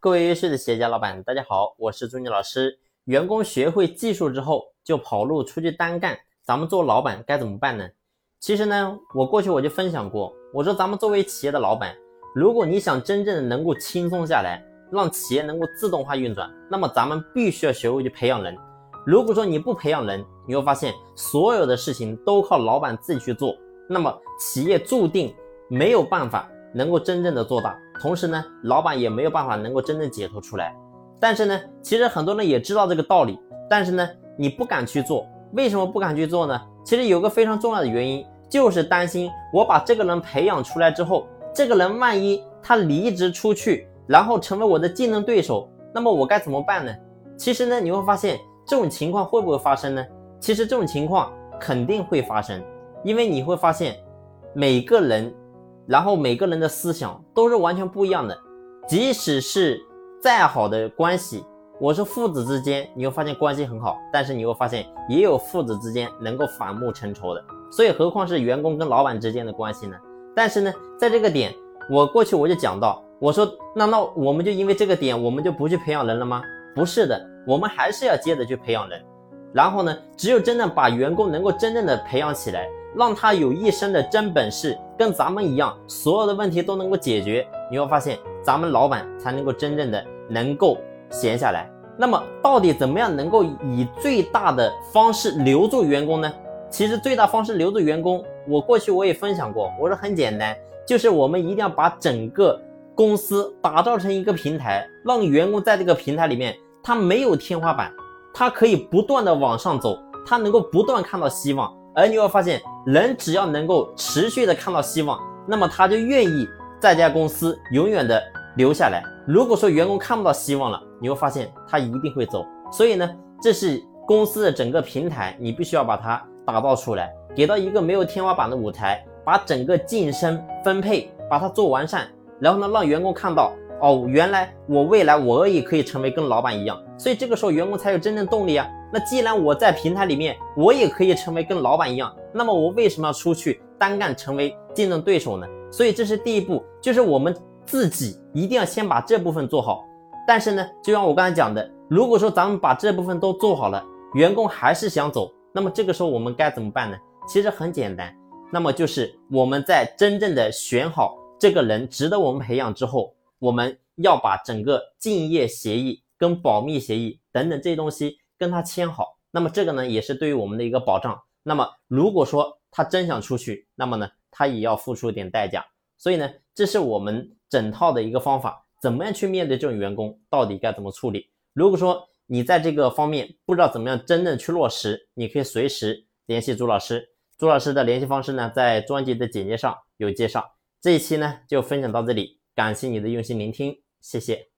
各位优秀的企业家老板，大家好，我是朱妮老师。员工学会技术之后就跑路出去单干，咱们做老板该怎么办呢？其实呢，我过去我就分享过，我说咱们作为企业的老板，如果你想真正的能够轻松下来，让企业能够自动化运转，那么咱们必须要学会去培养人。如果说你不培养人，你会发现所有的事情都靠老板自己去做，那么企业注定没有办法。能够真正的做大，同时呢，老板也没有办法能够真正解脱出来。但是呢，其实很多人也知道这个道理，但是呢，你不敢去做。为什么不敢去做呢？其实有个非常重要的原因，就是担心我把这个人培养出来之后，这个人万一他离职出去，然后成为我的竞争对手，那么我该怎么办呢？其实呢，你会发现这种情况会不会发生呢？其实这种情况肯定会发生，因为你会发现每个人。然后每个人的思想都是完全不一样的，即使是再好的关系，我是父子之间，你会发现关系很好，但是你会发现也有父子之间能够反目成仇的，所以何况是员工跟老板之间的关系呢？但是呢，在这个点，我过去我就讲到，我说难道我们就因为这个点，我们就不去培养人了吗？不是的，我们还是要接着去培养人，然后呢，只有真正把员工能够真正的培养起来。让他有一身的真本事，跟咱们一样，所有的问题都能够解决。你会发现，咱们老板才能够真正的能够闲下来。那么，到底怎么样能够以最大的方式留住员工呢？其实，最大方式留住员工，我过去我也分享过。我说很简单，就是我们一定要把整个公司打造成一个平台，让员工在这个平台里面，他没有天花板，他可以不断的往上走，他能够不断看到希望。而你会发现，人只要能够持续的看到希望，那么他就愿意在家公司永远的留下来。如果说员工看不到希望了，你会发现他一定会走。所以呢，这是公司的整个平台，你必须要把它打造出来，给到一个没有天花板的舞台，把整个晋升分配把它做完善，然后呢，让员工看到。哦，原来我未来我也可以成为跟老板一样，所以这个时候员工才有真正动力啊。那既然我在平台里面，我也可以成为跟老板一样，那么我为什么要出去单干成为竞争对手呢？所以这是第一步，就是我们自己一定要先把这部分做好。但是呢，就像我刚才讲的，如果说咱们把这部分都做好了，员工还是想走，那么这个时候我们该怎么办呢？其实很简单，那么就是我们在真正的选好这个人值得我们培养之后。我们要把整个竞业协议跟保密协议等等这些东西跟他签好，那么这个呢也是对于我们的一个保障。那么如果说他真想出去，那么呢他也要付出一点代价。所以呢，这是我们整套的一个方法，怎么样去面对这种员工，到底该怎么处理？如果说你在这个方面不知道怎么样真正去落实，你可以随时联系朱老师。朱老师的联系方式呢，在专辑的简介上有介绍。这一期呢就分享到这里。感谢你的用心聆听，谢谢。